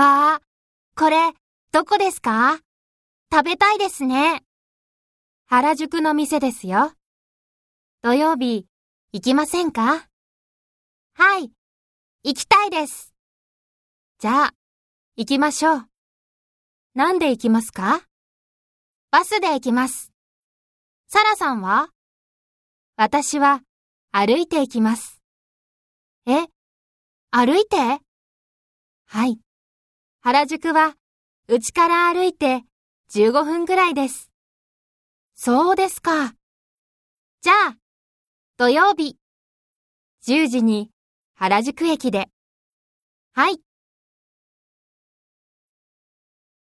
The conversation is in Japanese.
わあ、これ、どこですか？食べたいですね。原宿の店ですよ。土曜日、行きませんか？はい、行きたいです。じゃあ、行きましょう。何で行きますか？バスで行きます。サラさんは？私は歩いて行きます。え、歩いて？はい。原宿は、うちから歩いて15分くらいです。そうですか。じゃあ、土曜日。10時に原宿駅で。はい。